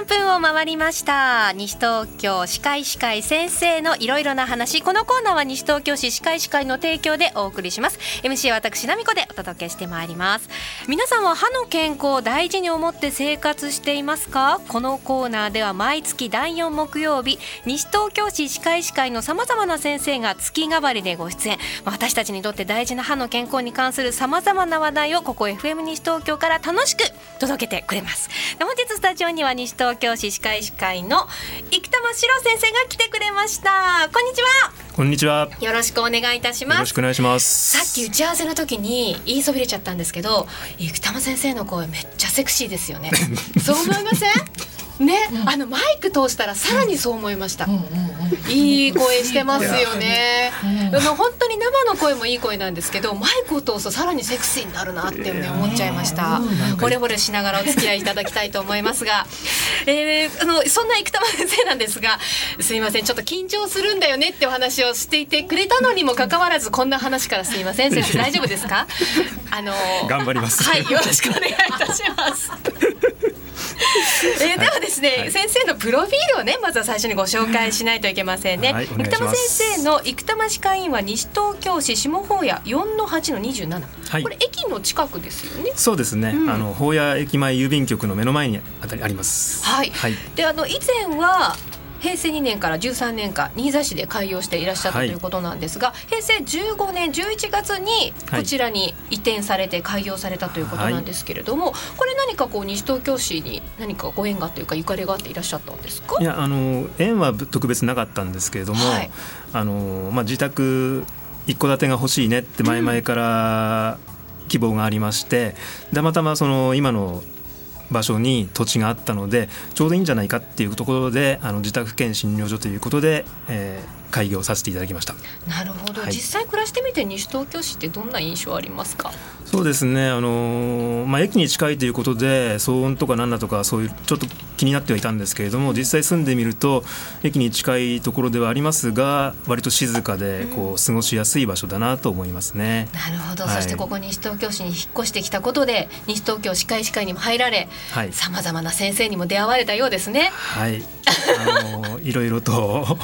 13分を回りました。西東京歯科医師会先生のいろいろな話。このコーナーは西東京市歯科医師会の提供でお送りします。MC は私奈美子でお届けしてまいります。皆さんは歯の健康を大事に思って生活していますか？このコーナーでは毎月第4木曜日西東京市歯科医師会のさまざまな先生が月替わりでご出演。私たちにとって大事な歯の健康に関するさまざまな話題をここ FM 西東京から楽しく届けてくれます。本日スタジオには西東京市歯科医師会の生玉史郎先生が来てくれました。こんにちは。こんにちは。よろしくお願いいたします。よろしくお願いします。さっき打ち合わせの時に言いそびれちゃったんですけど生玉先生の声めっちゃセクシーですよね。そう思いません？ね、うん、あのマイク通したらさらにそう思いました、うんうんうん、いい声してますよね、うん、本当に生の声もいい声なんですけどマイクを通すとさらにセクシーになるなってね思っちゃいました。惚れ惚れしながらお付き合いいただきたいと思いますが、えー、あのそんな生玉先生なんですがすみませんちょっと緊張するんだよねってお話をしていてくれたのにもかかわらずこんな話からすみません。先生大丈夫ですか？あの頑張ります。はいよろしくお願いいたしますえー、ではですね、はい、先生のプロフィールをねまずは最初にご紹介しないといけませんね。はい、生玉先生の生玉歯科医院は西東京市下法屋4の8の27、はい、これ駅の近くですよね。そうですね。うん、あの法屋駅前郵便局の目の前にあたりあります。はい。はい、であの以前は平成2年から13年間新座市で開業していらっしゃったということなんですが、はい、平成15年11月にこちらに移転されて開業されたということなんですけれども、はい、これ何かこう西東京市に何かご縁がというかゆかりがあっていらっしゃったんですか？いやあの縁は特別なかったんですけれども、はい、あのまあ、自宅一戸建てが欲しいねって前々から希望がありまして、うん、たまたまその今の場所に土地があったのでちょうどいいんじゃないかっていうところであの自宅兼診療所ということで、えー、開業させていただきました。なるほど、はい、実際暮らしてみて西東京市ってどんな印象ありますか？そうですね。あの、まあ、駅に近いということで騒音とか何だとかそういうちょっと気になってはいたんですけれども実際住んでみると駅に近いところではありますが割と静かでこう過ごしやすい場所だなと思いますね、うん、なるほど、はい、そしてここ西東京市に引っ越してきたことで西東京歯科医師会にも入られさまざまな先生にも出会われたようですね。はい。あの いろいろと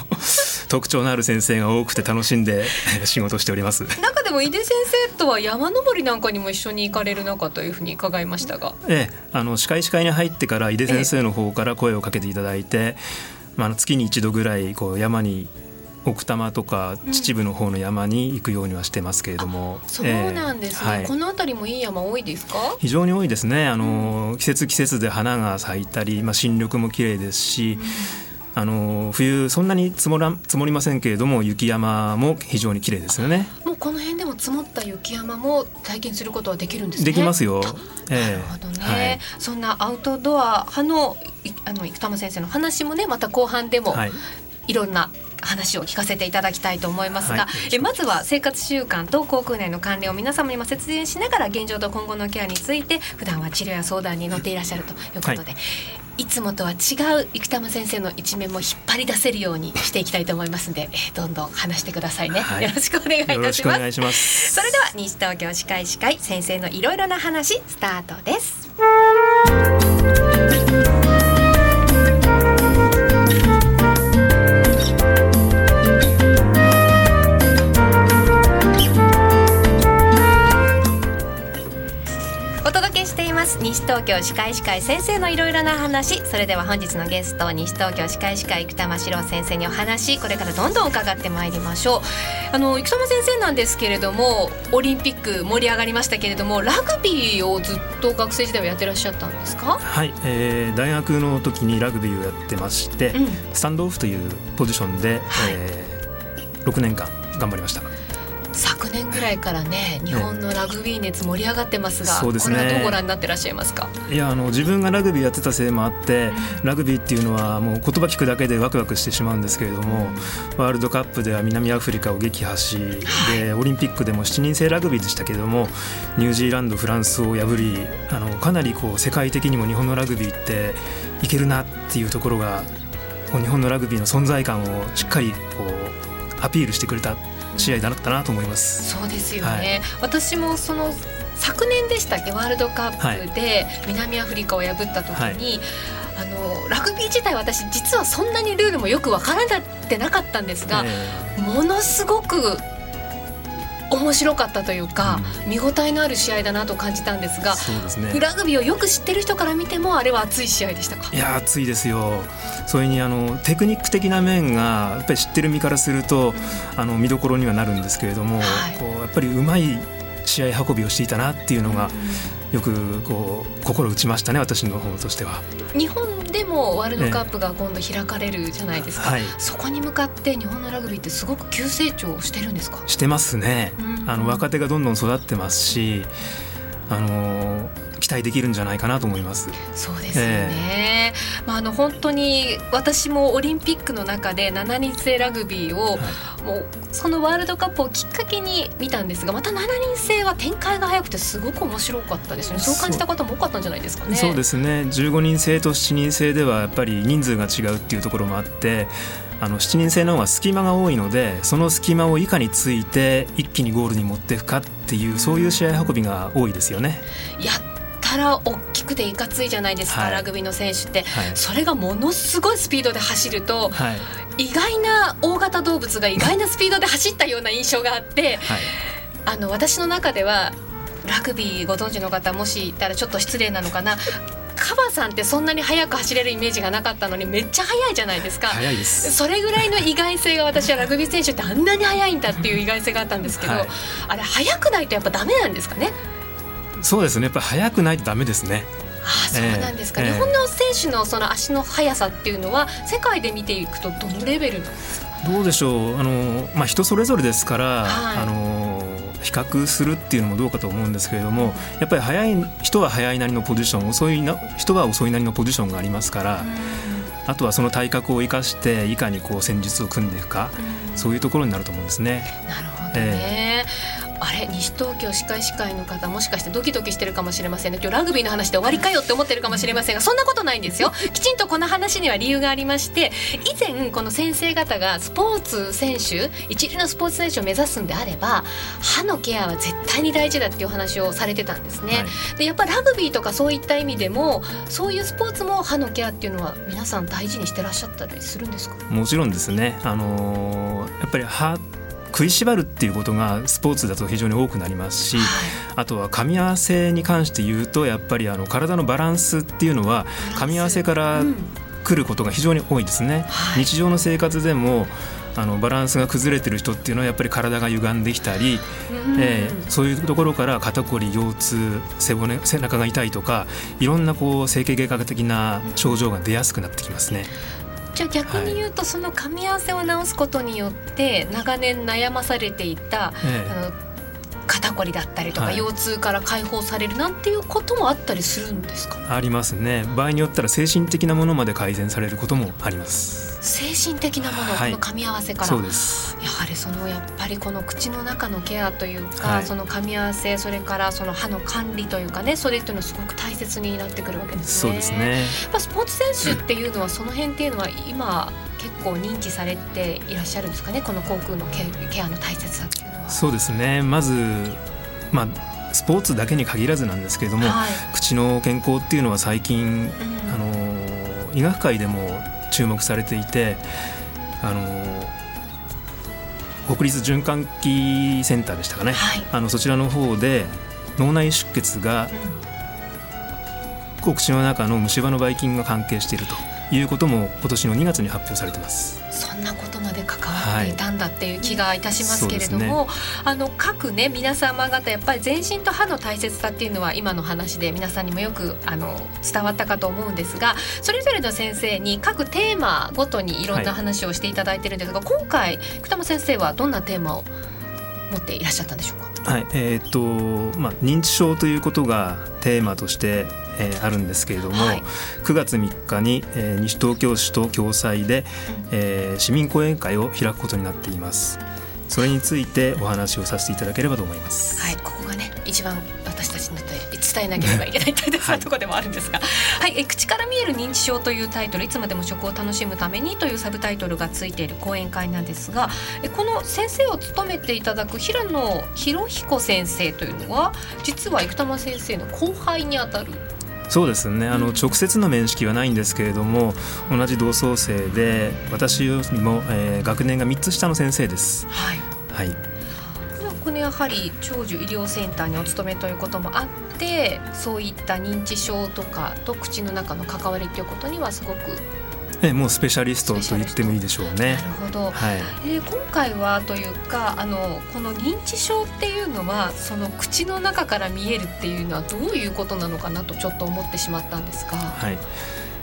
特徴のある先生が多くて楽しんで 仕事しております。中でも井出先生とは山登りなんかにも一緒に行かれる中というふうに伺いましたが。ええあの歯科医師会に入ってから井出先生の方から声をかけていただいて、まあ、月に一度ぐらいこう山に奥多摩とか秩父の方の山に行くようにはしてますけれども、うん、そうなんですね、えーはい、この辺りもいい山多いですか？非常に多いですね。あの、うん、季節季節で花が咲いたり、まあ、新緑も綺麗ですし、うんあの冬そんなに積もら積もりませんけれども雪山も非常に綺麗ですよね。もうこの辺でも積もった雪山も体験することはできるんです、ね、できますよ。えー、なるほどね、はい、そんなアウトドア派のあの生玉先生の話もねまた後半でも、はい、いろんな話を聞かせていただきたいと思いますが、はい、えまずは生活習慣と口腔内の関連を皆様にも説明しながら現状と今後のケアについて普段は治療や相談に乗っていらっしゃるということで、はい、いつもとは違う生玉先生の一面も引っ張り出せるようにしていきたいと思いますので、えどんどん話してくださいね、はい、よろしくお願いいたします。それでは西東京歯科医師会先生のいろいろな話スタートですます。西東京歯科医師会先生のいろいろな話。それでは本日のゲスト西東京歯科医師会生玉史郎先生にお話これからどんどん伺ってまいりましょう。あの生玉先生なんですけれどもオリンピック盛り上がりましたけれどもラグビーをずっと学生時代はやってらっしゃったんですか？はい、えー、大学の時にラグビーをやってまして、うん、スタンドオフというポジションで、はい、えー、6年間頑張りました昨年ぐらいからね日本のラグビー熱盛り上がってますが、そうですね、これはどうご覧になってらっしゃいますか？いやあの自分がラグビーやってたせいもあって、ラグビーっていうのはもう言葉聞くだけでワクワクしてしまうんですけれども、ワールドカップでは南アフリカを撃破し、でオリンピックでも7人制ラグビーでしたけれどもニュージーランドフランスを破りあのかなりこう世界的にも日本のラグビーっていけるなっていうところが日本のラグビーの存在感をしっかりこうアピールしてくれた試合だったなと思います。そうですよね、はい、私もその昨年でしたっけワールドカップで南アフリカを破った時に、はい、あのラグビー自体私実はそんなにルールもよく分からってなかったんですが、えー、ものすごく面白かったというか、うん、見応えのある試合だなと感じたんですがそうです、ね、ラグビーをよく知ってる人から見てもあれは熱い試合でしたか？いや熱いですよ。それにあのテクニック的な面がやっぱり知ってる身からすると、うん、あの見どころにはなるんですけれども、はい、こうやっぱりうまい試合運びをしていたなっていうのが、よくこう心打ちましたね私の方としては。日本でもワールドカップが今度開かれるじゃないですか、はい、そこに向かって日本のラグビーってすごく急成長してるんですか？してますね、あの若手がどんどん育ってますしあの期待できるんじゃないかなと思います。そうですよね。えー、まああの本当に私もオリンピックの中で7人制ラグビーを、はい、もうそのワールドカップをきっかけに見たんですが、また7人制は展開が早くてすごく面白かったですね。そう感じた方も多かったんじゃないですかね。そうですね。15人制と7人制ではやっぱり人数が違うっていうところもあって。あの7人制の方が隙間が多いのでその隙間をいかについて一気にゴールに持っていくかっていうそういう試合運びが多いですよね。やたら大きくていかついじゃないですか、はい、ラグビーの選手って、はい、それがものすごいスピードで走ると、はい、意外な大型動物が意外なスピードで走ったような印象があって、あの私の中ではラグビーご存知の方もしいたらちょっと失礼なのかな。カバさんってそんなに速く走れるイメージがなかったのにめっちゃ速いじゃないですか。それぐらいの意外性が私はラグビー選手ってあんなに速いんだっていう意外性があったんですけど、はい、あれ速くないとやっぱダメなんですかね？そうですね。やっぱ速くないとダメですね。あそうなんですか、えー、日本の選手のその足の速さっていうのは世界で見ていくとどのレベルなんですか？どうでしょう。あの、まあ、人それぞれですから、はい、あの比較するっていうのもどうかと思うんですけれどもやっぱり速い人は速いなりのポジション遅いな人は遅いなりのポジションがありますから。あとはその体格を生かしていかにこう戦術を組んでいくか、そういうところになると思うんですね。なるほどね、えーあれ？西東京歯科医師会の方もしかしてドキドキしてるかもしれませんね。今日ラグビーの話で終わりかよって思ってるかもしれませんがそんなことないんですよ。きちんとこの話には理由がありまして以前この先生方がスポーツ選手一流のスポーツ選手を目指すんであれば歯のケアは絶対に大事だっていう話をされてたんですね、はい、でやっぱラグビーとかそういった意味でもそういうスポーツも歯のケアっていうのは皆さん大事にしてらっしゃったりするんですか？もちろんですね。あのー、やっぱり歯食いしばるっていうことがスポーツだと非常に多くなりますし、はい、あとは噛み合わせに関して言うとやっぱりあの体のバランスっていうのは噛み合わせから来ることが非常に多いですね。はい、日常の生活でもあのバランスが崩れてる人っていうのはやっぱり体が歪んできたり、えー、そういうところから肩こり腰痛背骨背中が痛いとかいろんなこう整形外科的な症状が出やすくなってきますね。じゃあ逆に言うと、その噛み合わせを直すことによって長年悩まされていた、ええ、あの肩こりだったりとか、腰痛から解放されるなんていうこともあったりするんですか？ありますね。場合によったら精神的なものまで改善されることもあります。精神的なもの、はい、この噛み合わせから。そうです。やはりそのやっぱりこの口の中のケアというか、はい、その噛み合わせそれからその歯の管理というかねそれっていうのはすごく大切になってくるわけですね。そうですね。やスポーツ選手っていうのはその辺っていうのは今結構認知されていらっしゃるんですかね？この口腔のケケアの大切さって。そうですね。まずまあスポーツだけに限らずなんですけれども、はい、口の健康っていうのは最近、うん、あの医学界でも注目されていてあの国立循環器センターでしたかね、はい、あのそちらの方で脳内出血が、うん、口の中の虫歯のばい菌が関係しているということも今年の2月に発表されてます。そんなこと関わっていたんだっていう気がいたしますけれども、はいね、あの各ね皆様方やっぱり全身と歯の大切さっていうのは今の話で皆さんにもよくあの伝わったかと思うんですがそれぞれの先生に各テーマごとにいろんな話をしていただいてるんですが、はい、今回久玉先生はどんなテーマを持っていらっしゃったんでしょうか？はいえー、っとまあ、認知症ということがテーマとしてえー、あるんですけれども、はい、9月3日に、えー、西東京市と共催で、えー、市民講演会を開くことになっています。それについてお話をさせていただければと思います。はい、ここがね一番私たちにとって伝えなければいけない大切なところでもあるんですが、はい、はい、え口から見える認知症というタイトルいつまでも食を楽しむためにというサブタイトルがついている講演会なんですがえこの先生を務めていただく平野博彦先生というのは実は生玉先生の後輩にあたるそうですね。あの直接の面識はないんですけれども同じ同窓生で私よりも、えー、学年が3つ下の先生です。はい、はい。このやはり長寿医療センターにお勤めということもあってそういった認知症とかと口の中の関わりということにはすごくえもうスペシャリストと言ってもいいでしょうね。なるほど。はい、え今回はというかあのこの認知症っていうのはその口の中から見えるっていうのはどういうことなのかなとちょっと思ってしまったんですが。はい。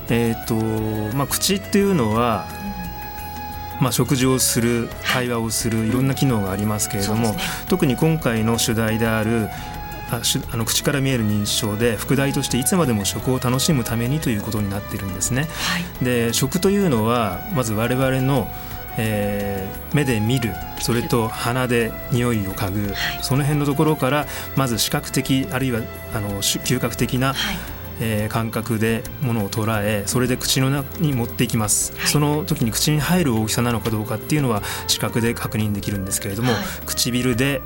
えっ、ー、とまあ口っていうのは、まあ、食事をする会話をするいろんな機能がありますけれども、ね、特に今回の主題であるああの口から見える認知症で副題としていつまでも食を楽しむためにということになっているんですね。はい、で食というのはまず我々のえー、目で見るそれと鼻で匂いを嗅ぐ、はい、その辺のところからまず視覚的あるいはあの嗅覚的な、はいえー、感覚でものを捉えそれで口の中に持っていきます、はい、その時に口に入る大きさなのかどうかっていうのは視覚で確認できるんですけれども、はい、唇で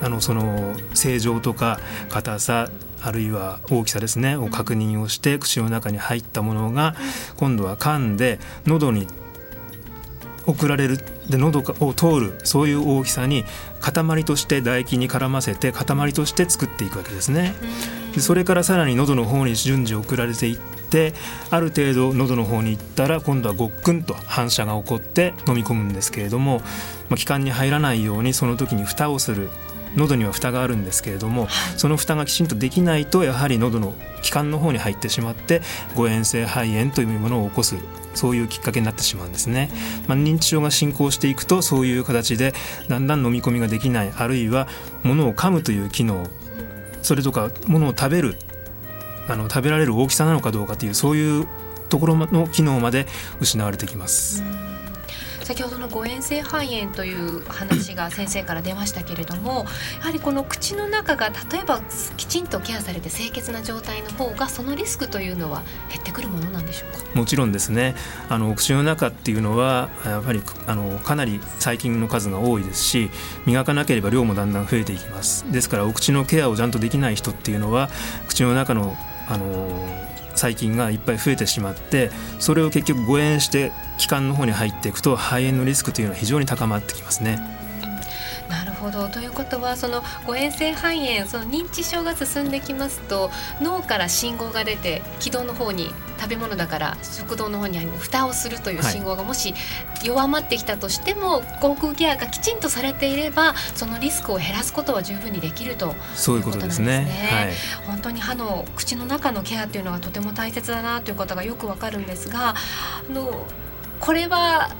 あのその正常とか硬さあるいは大きさですねを確認をして口の中に入ったものが今度は噛んで喉に送られるで喉を通るそういう大きさに塊として唾液に絡ませて塊として作っていくわけですね。でそれからさらに喉の方に順次送られていってある程度喉の方に行ったら今度はごっくんと反射が起こって飲み込むんですけれども、まあ、気管に入らないようにその時に蓋をする。喉には蓋があるんですけれどもその蓋がきちんとできないとやはり喉の気管の方に入ってしまって誤嚥性肺炎というものを起こすそういうきっかけになってしまうんですね、まあ、認知症が進行していくとそういう形でだんだん飲み込みができないあるいは物を噛むという機能それとか物を食べるあの食べられる大きさなのかどうかというそういうところの機能まで失われてきます。先ほどの誤嚥性肺炎という話が先生から出ましたけれどもやはりこの口の中が例えばきちんとケアされて清潔な状態の方がそのリスクというのは減ってくるものなんでしょうか？もちろんですね。あの口の中っていうのはやっぱりあのかなり細菌の数が多いですし磨かなければ量もだんだん増えていきます。ですからお口のケアをちゃんとできない人っていうのは口の中のあの細菌がいっぱい増えてしまってそれを結局誤嚥して気管の方に入っていくと肺炎のリスクというのは非常に高まってきますね。ほど。ということはその誤嚥性肺炎その認知症が進んできますと脳から信号が出て気道の方に食べ物だから食道の方に蓋をするという信号がもし弱まってきたとしても、はい、口腔ケアがきちんとされていればそのリスクを減らすことは十分にできるとそういうことですね。はい、本当に歯の口の中のケアというのがとても大切だなということがよくわかるんですがあのこれは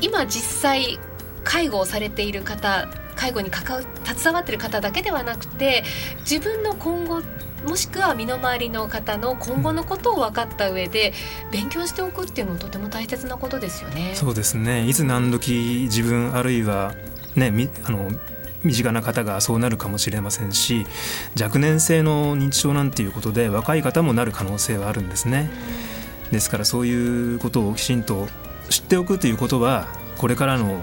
今実際介護をされている方介護に関わ携わってる方だけではなくて自分の今後もしくは身の回りの方の今後のことを分かった上で勉強しておくっていうのもとても大切なことですよね。そうですねいつ何時自分あるいはねみあの身近な方がそうなるかもしれませんし若年性の認知症なんていうことで若い方もなる可能性はあるんですね。ですからそういうことをきちんと知っておくということはこれからの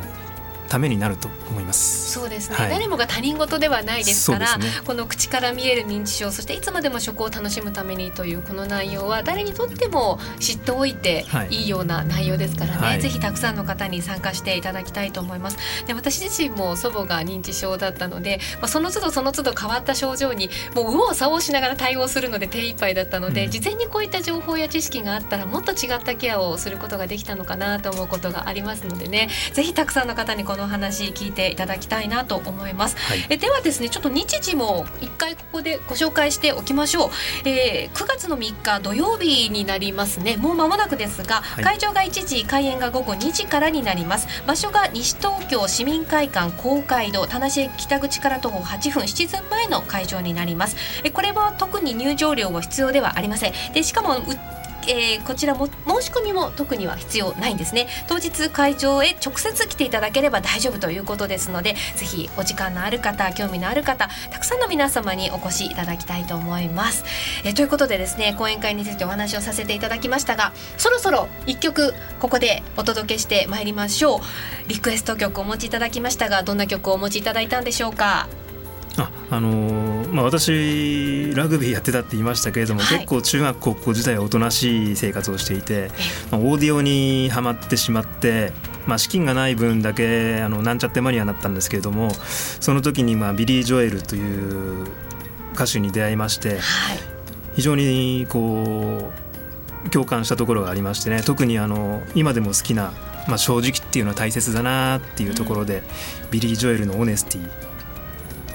ためになると思います。そうですね、はい、誰もが他人事ではないですから、ね、この口から見える認知症そしていつまでも食を楽しむためにというこの内容は誰にとっても知っておいてい。いような内容ですからね、はい、ぜひたくさんの方に参加していただきたいと思います。で私自身も祖母が認知症だったので、まあ、その都度その都度変わった症状にもう右往左往しながら対応するので手一杯だったので、うん、事前にこういった情報や知識があったらもっと違ったケアをすることができたのかなと思うことがありますのでね。ぜひたくさんの方にこの話聞いていただきたいなと思います、はい、えではですねちょっと日時も一回ここでご紹介しておきましょう、えー、9月の3日土曜日になりますね。もう間もなくですが、はい、会場が1時開演が午後2時からになります。場所が西東京市民会館公会堂田無駅北口から徒歩8分7分前の会場になります。えこれは特に入場料は必要ではありません。でしかもえー、こちらも申し込みも特には必要ないんですね。当日会場へ直接来ていただければ大丈夫ということですのでぜひお時間のある方興味のある方たくさんの皆様にお越しいただきたいと思います、えー、ということでですね講演会についてお話をさせていただきましたがそろそろ一曲ここでお届けしてまいりましょう。リクエスト曲お持ちいただきましたがどんな曲をお持ちいただいたんでしょうか？ああのー、まあ、私ラグビーやってたって言いましたけれども、はい、結構中学高校時代はおとなしい生活をしていて、まあ、オーディオにはまってしまって、まあ、資金がない分だけあのなんちゃってマニアになったんですけれどもその時にまあビリー・ジョエルという歌手に出会いまして、はい、非常にこう共感したところがありましてね特にあの今でも好きな、まあ、正直っていうのは大切だなっていうところで、うん、ビリー・ジョエルの「オネスティ」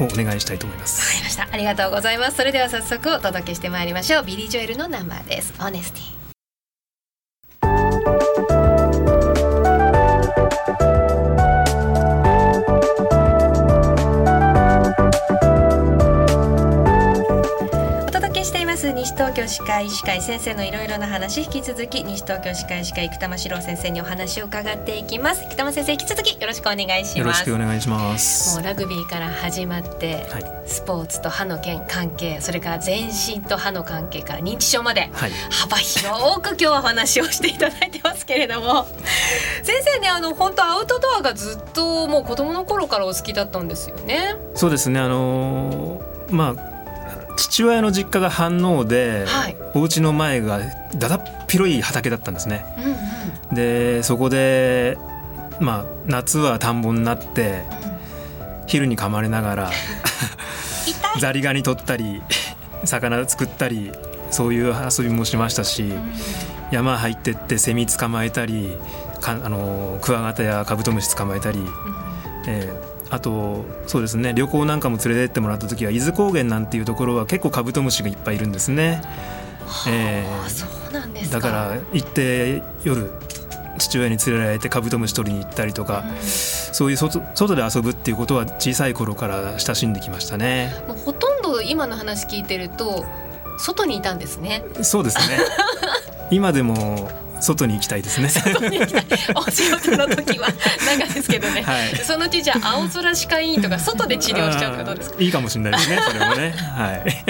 をお願いしたいと思います。わかりました。ありがとうございます。それでは早速お届けしてまいりましょう。ビリー・ジョエルのナンバーです。オネスティ。西東京歯科医師会先生のいろいろな話引き続き西東京歯科医師会生玉史郎先生にお話を伺っていきます。生玉先生引き続きよろしくお願いします。よろしくお願いします。もうラグビーから始まって、はい、スポーツと歯の件関係それから全身と歯の関係から認知症まで、はい、幅広く今日はお話をしていただいてますけれども。先生ねあの本当アウトドアがずっともう子供の頃からお好きだったんですよね。そうですねあのー、まあ父親の実家が飯能で、はい、お家の前がだだっ広い畑だったんですね。うんうん、でそこで、まあ、夏は田んぼになって、うん、昼に噛まれながら ザリガニ取ったり魚作ったりそういう遊びもしましたし、うん、山入ってってセミ捕まえたりかあのクワガタやカブトムシ捕まえたり、うん、えーあとそうですね旅行なんかも連れてってもらった時は伊豆高原なんていうところは結構カブトムシがいっぱいいるんですね。えー、そうなんですだから行って夜父親に連れられてカブトムシ取りに行ったりとか、うん、そういう外外で遊ぶっていうことは小さい頃から親しんできましたね。もうほとんど今の話聞いてると外にいたんですね。そうですね。今でも外に行きたいですね。お仕事の時は長ですけどね。はい、そのうちじゃ青空歯科医院とか外で治療しちゃうかどうですか？いいかもしれないですね。それもね。はい。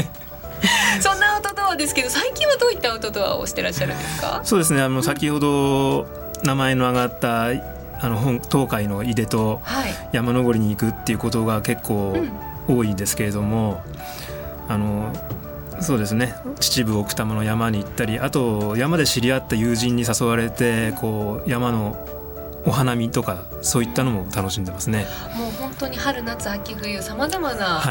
そんなアウトドアですけど最近はどういったアウトドアをしてらっしゃるんですか？そうですね。あの先ほど名前の挙がったあの本東海の井出と山登りに行くっていうことが結構多いんですけれども、うん、あのそうですね秩父奥多摩の山に行ったりあと山で知り合った友人に誘われてこう山のお花見とかそういったのも楽しんでますね。もう本当に春夏秋冬さまざまな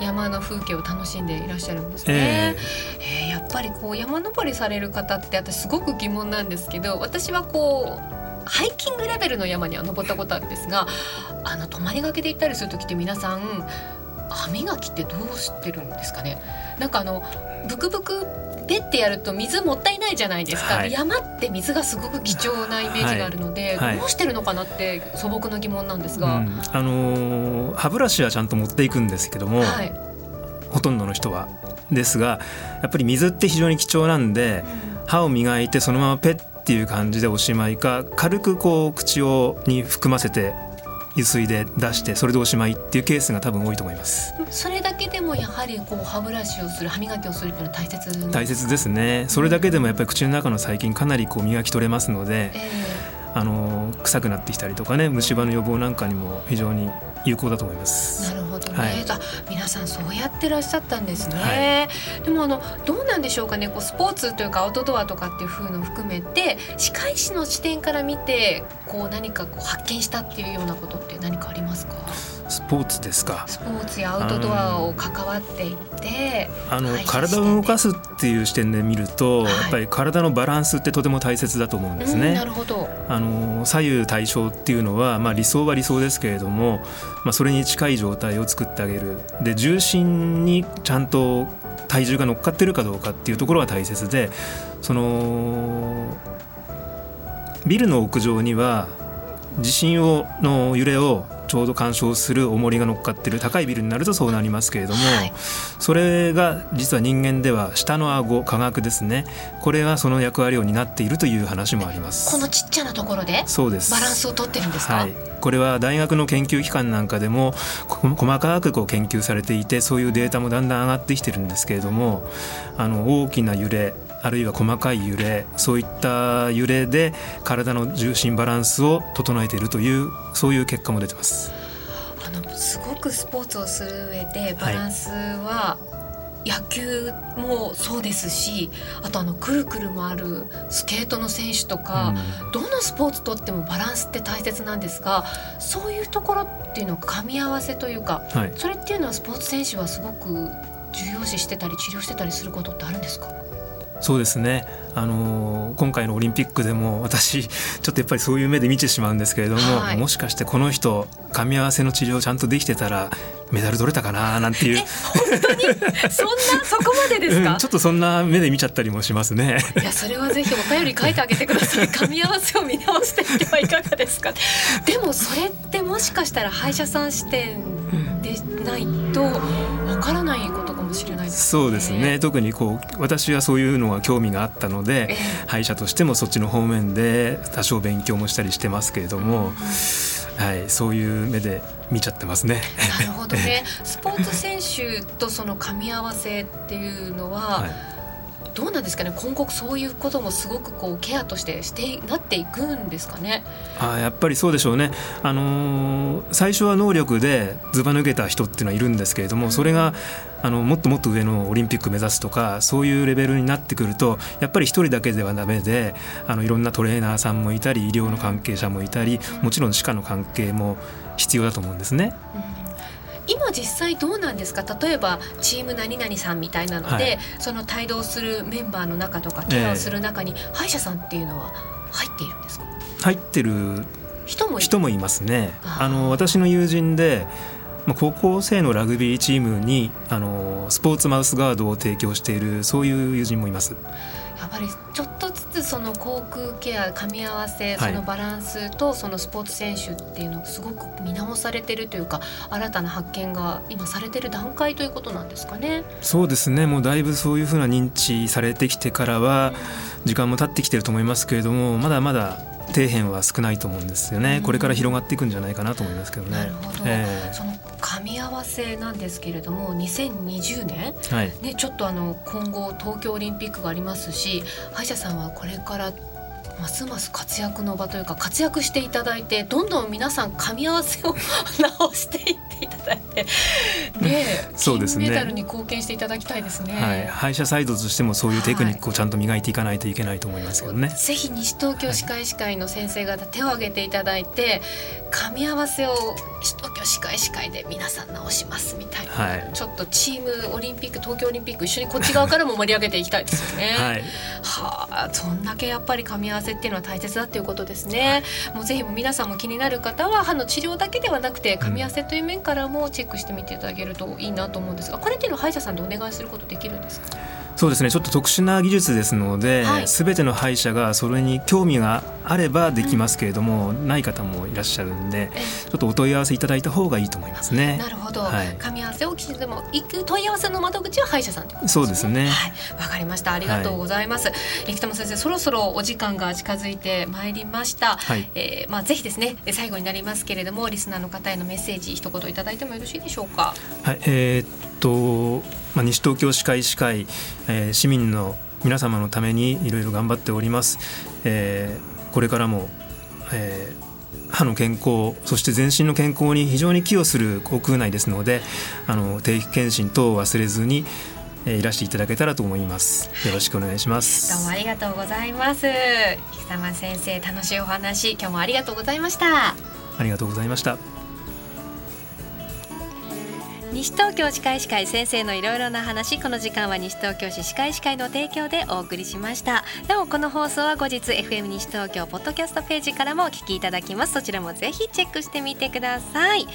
山の風景を楽しんでいらっしゃるんですね。えー、えー、やっぱりこう山登りされる方って私すごく疑問なんですけど私はこうハイキングレベルの山には登ったことあるんですがあの泊まりがけで行ったりする時って皆さん歯磨きってどうしてるんですかね？なんかあのブクブクでってやると水もったいないじゃないですか、はい、山って水がすごく貴重なイメージがあるので、はい、どうしてるのかなって素朴な疑問なんですが、うん、あのー、歯ブラシはちゃんと持っていくんですけども、はい、ほとんどの人はですがやっぱり水って非常に貴重なんで、うん、歯を磨いてそのままペッっていう感じでおしまいか軽くこう口をに含ませて油水で出してそれでおしまいっていうケースが多分多いと思います。それだけでもやはりこう歯ブラシをする歯磨きをするっていうのは大切大切ですね。それだけでもやっぱり口の中の細菌かなりこう磨き取れますので、えー、あの臭くなってきたりとかね虫歯の予防なんかにも非常に有効だと思います。なるほどね。はい、あ皆さんそうやってらっしゃったんですね。はい、でもあのどうなんでしょうかね。こうスポーツというかアウトドアとかっていう風の含めて歯科医師の視点から見てこう何かこう発見したっていうようなことって何かありますか？スポーツですか。スポーツやアウトドアを関わっていってあの体を動かすっていう視点で見ると、はい、やっぱり体のバランスってとても大切だと思うんですね。なるほど。あの左右対称っていうのは、まあ、理想は理想ですけれども、まあ、それに近い状態を作ってあげる。で重心にちゃんと体重が乗っかってるかどうかっていうところが大切でそのビルの屋上には地震をの揺れをちょうど干渉する重りが乗っかってる高いビルになるとそうなりますけれども、はい、それが実は人間では下の顎科学ですね。これがその役割を担っているという話もあります。このちっちゃなところでそうです。バランスをとってるんですか、はい、これは大学の研究機関なんかでも細かくこう研究されていてそういうデータもだんだん上がってきてるんですけれどもあの大きな揺れあるいは細かい揺れそういった揺れで体の重心バランスを整えているというそういう結果も出てます。あのすごくスポーツをする上でバランスは、野球もそうですしあとあのくるくるもあるスケートの選手とか、うん、どのスポーツとってもバランスって大切なんですがそういうところっていうの噛み合わせというか、はい、それっていうのはスポーツ選手はすごく重要視してたり治療してたりすることってあるんですか？そうですね。あの今回のオリンピックでも私ちょっとやっぱりそういう目で見てしまうんですけれども、はい、もしかしてこの人噛み合わせの治療ちゃんとできてたらメダル取れたかな？なんていう。本当に？そんなそこまでですか、うん、ちょっとそんな目で見ちゃったりもしますね。いやそれはぜひお便り書いてあげてください。噛み合わせを見直してみてはいかがですか？でもそれってもしかしたら歯医者さん視点でないとわからないことそうですね。特にこう私はそういうのが興味があったので、えー、歯医者としてもそっちの方面で多少勉強もしたりしてますけれども、うん、はい、そういう目で見ちゃってますね。なるほどね。スポーツ選手とその噛み合わせっていうのは、はいどうなんですかね？今後そういうこともすごくこうケアとしてしてなっていくんですかね？あやっぱりそうでしょうね、あのー、最初は能力でずば抜けた人っていうのはいるんですけれども、それがあのもっともっと上のオリンピック目指すとかそういうレベルになってくるとやっぱり一人だけではダメであのいろんなトレーナーさんもいたり医療の関係者もいたりもちろん歯科の関係も必要だと思うんですね。うん今実際どうなんですか？例えばチーム何々さんみたいなので、はい、その帯同するメンバーの中とかケアをする中に、えー、歯医者さんっていうのは入っているんですか？入ってる人も人もいますね。あの私の友人で高校生のラグビーチームにあのスポーツマウスガードを提供しているそういう友人もいます。やっぱりちょっとずつその航空ケア噛み合わせ、そのバランスとそのスポーツ選手っていうのがすごく見直されてるというか新たな発見が今されてる段階ということなんですかね。そうですね。もうだいぶそういうふうな認知されてきてからは時間も経ってきてると思いますけれどもまだまだ底辺は少ないと思うんですよね、これから広がっていくんじゃないかなと思いますけどね。なるほど、えー、その噛み合わせなんですけれども2020年、はい、ね、ちょっとあの今後東京オリンピックがありますし歯医者さんはこれからますます活躍の場というか活躍していただいてどんどん皆さん噛み合わせを 直していっていただいてねそうですね。金メダルに貢献していただきたいですね、はい、歯医者サイドとしてもそういうテクニックをちゃんと磨いていかないといけないと思いますけどね、はい、ぜひ西東京歯科医師会の先生方手を挙げていただいて噛み合わせを西東京歯科医師会で皆さん直しますみたいな、はい、ちょっとチームオリンピック東京オリンピック一緒にこっち側からも盛り上げていきたいですよね。はあそんだけやっぱり噛み合わせっていうのは大切だっていうことですね。はい、もうぜひ皆さんも気になる方は歯の治療だけではなくて噛み合わせという面からもチェックしてみていただけるといいなと思うんですがこれっていうのは歯医者さんでお願いすることできるんですか？そうですねちょっと特殊な技術ですので、はい、全ての歯医者がそれに興味があればできますけれども、うん、ない方もいらっしゃるんでちょっとお問い合わせいただいた方がいいと思いますね。なるほど、はい、噛み合わせをきちんとも行く問い合わせの窓口は歯医者さん、ね、そうですね。はい、わかりました。ありがとうございます。はい、北間先生、そろそろお時間が近づいてまいりました。はい、えー、まあぜひですね、最後になりますけれども、リスナーの方へのメッセージ一言いただいてもよろしいでしょうか？はい、えー、っと、まあ西東京歯科医師会、えー、市民の皆様のためにいろいろ頑張っております。えー、これからも、えー歯の健康そして全身の健康に非常に寄与する航空内ですのであの定期検診等を忘れずにいらしていただけたらと思います。よろしくお願いします。どうもありがとうございます。菊玉先生楽しいお話今日もありがとうございました。ありがとうございました西東京歯科医師会先生のいろいろな話この時間は西東京市歯科医師会の提供でお送りしました。なおこの放送は後日 FM 西東京ポッドキャストページからもお聞きいただきます。そちらもぜひチェックしてみてください。